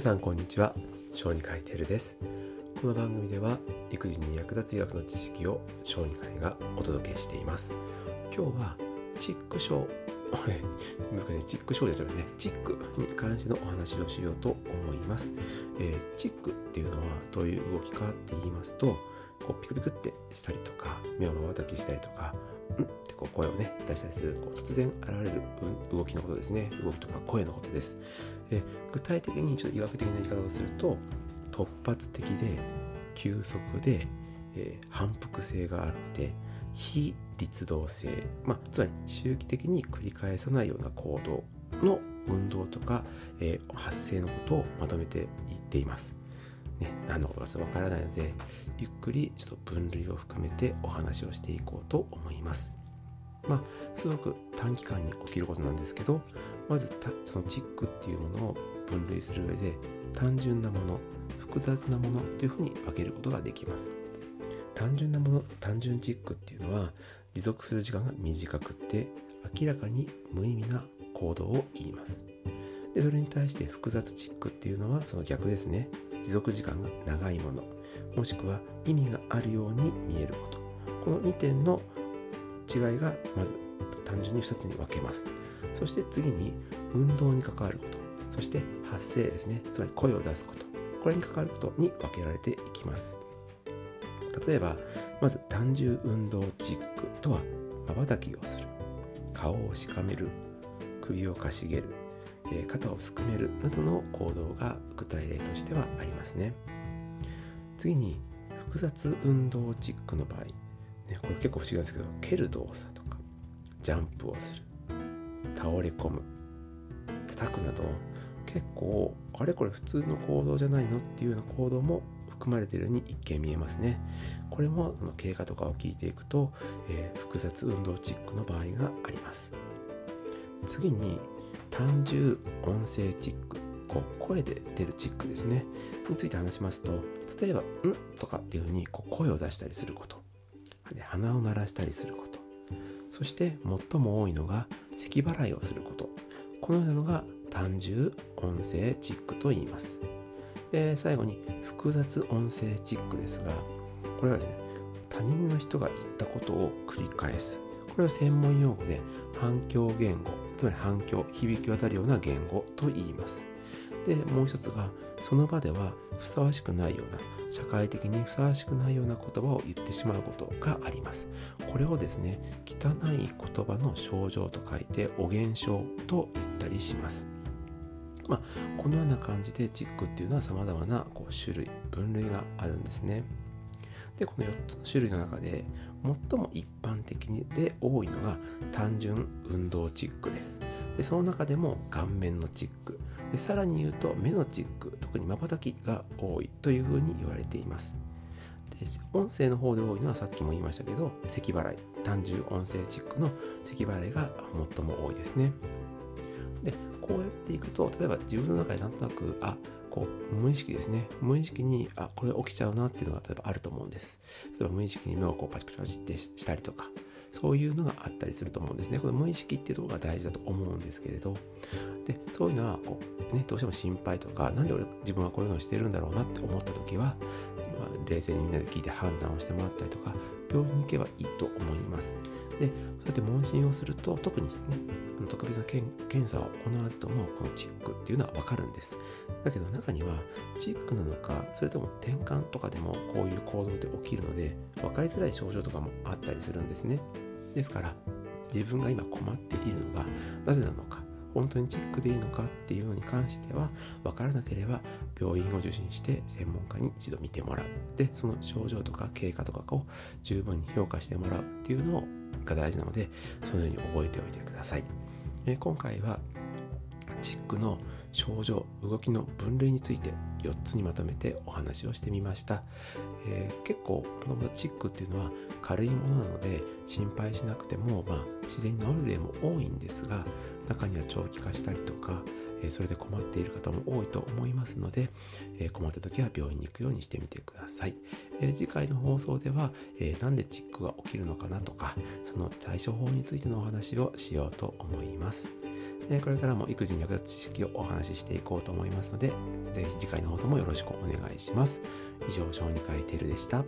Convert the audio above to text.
皆さんこんにちは。小児科医テルです。この番組では育児に役立つ医学の知識を小児科医がお届けしています。今日はチック症難しい。チック症ですよね。チックに関してのお話をしようと思います、えー、チックっていうのはどういう動きかって言いますとこうピクピクってしたりとか目を瞬きしたりとかん。ってこう声をね出したりするこう突然現れる動きのことですね。動きとか声のことです。え具体的にちょっと医学的な言い方をすると突発的で急速で、えー、反復性があって非立動性、まあ、つまり周期的に繰り返さないような行動の運動とか、えー、発生のことをまとめて言っています。ね、何のことかわからないのでゆっくりちょっと分類を深めてお話をしていこうと思います。まあ、すごく短期間に起きることなんですけどまずそのチックっていうものを分類する上で単純なもの複雑なものというふうに分けることができます。単純なもの単純チックっていうのは持続する時間が短くって明らかに無意味な行動を言います。でそれに対して複雑チックっていうのはその逆ですね。持続時間が長いもの。もしくは意味があるように見えること。この2点の違いがまず単純に2つに分けます。そして次に運動に関わること。そして発声ですね。つまり声を出すこと。これに関わることに分けられていきます。例えばまず単純運動チックとは瞬きをする。顔をしかめる。首をかしげる、え肩をすくめるなどの行動が具体例としてはありますね。次に複雑運動チックの場合、ね、これ結構不思議なんですけど蹴る動作とかジャンプをする。倒れ込む。叩くなど結構あれこれ普通の行動じゃないのっていうような行動も含まれているように一見見えますね。これもその経過とかを聞いていくと、えー、複雑運動チックの場合があります。次に単純音声チックこう声で出るチックですね。について話しますと例えば「ん」とかっていうふうにこう声を出したりすること。鼻を鳴らしたりすること。そして最も多いのが咳払いをすること。このようなのが単純音声チックと言います。で最後に複雑音声チックですがこれはですね他人の人が言ったことを繰り返す。これを専門用語で反響言語。つまり反響響き渡るような言語と言います。でもう一つがその場ではふさわしくないような社会的にふさわしくないような言葉を言ってしまうことがあります。これをですね汚い言葉の症状と書いて汚言症と言ったりします。まあ、このような感じでチックっていうのは様々なこう種類分類があるんですね。でこの4つの種類の中で最も一般的で多いのが単純運動チックです。でその中でも顔面のチック。でさらに言うと目のチック。特に瞬きが多い。というふうに言われています。で音声の方で多いのはさっきも言いましたけど咳払い。単純音声チックの咳払いが最も多いですね。でこうやっていくと例えば自分の中でなんとなくあこう無意識ですね。無意識にあこれ起きちゃうなっていうのが例えばあると思うんです。例えば無意識に目をこうパチパチパチってしたりとかそういうのがあったりすると思うんですね。この無意識っていうところが大事だと思うんですけれど、でそういうのはこう、ね、どうしても心配とか、何で俺自分はこういうのをしてるんだろうなって思った時は、まあ、冷静にみんなで聞いて判断をしてもらったりとか、病院に行けばいいと思います。で、そうやって問診をすると、特にね、特別な検査を行わずとも、このチックっていうのはわかるんです。だけど中には、チックなのか、それとも転換とかでもこういう行動で起きるので、分かりづらい症状とかもあったりするんですね。ですから、自分が今困っているのがなぜなのか、本当にチェックでいいのかっていうのに関しては分からなければ病院を受診して専門家に一度見てもらってその症状とか経過とかを十分に評価してもらうっていうのが大事なのでそのように覚えておいてください、え今回はチェックの症状動きの分類について4つにまとめてお話をしてみました、えー、結構もともとチックっていうのは軽いものなので心配しなくても、まあ、自然に治る例も多いんですが中には長期化したりとか、えー、それで困っている方も多いと思いますので、えー、困った時は病院に行くようにしてみてください、え次回の放送では、えなんでチックが起きるのかなとかその対処法についてのお話をしようと思います。これからも育児に役立つ知識をお話ししていこうと思いますので、是非次回の放送もよろしくお願いします。以上、小児科医テルでした。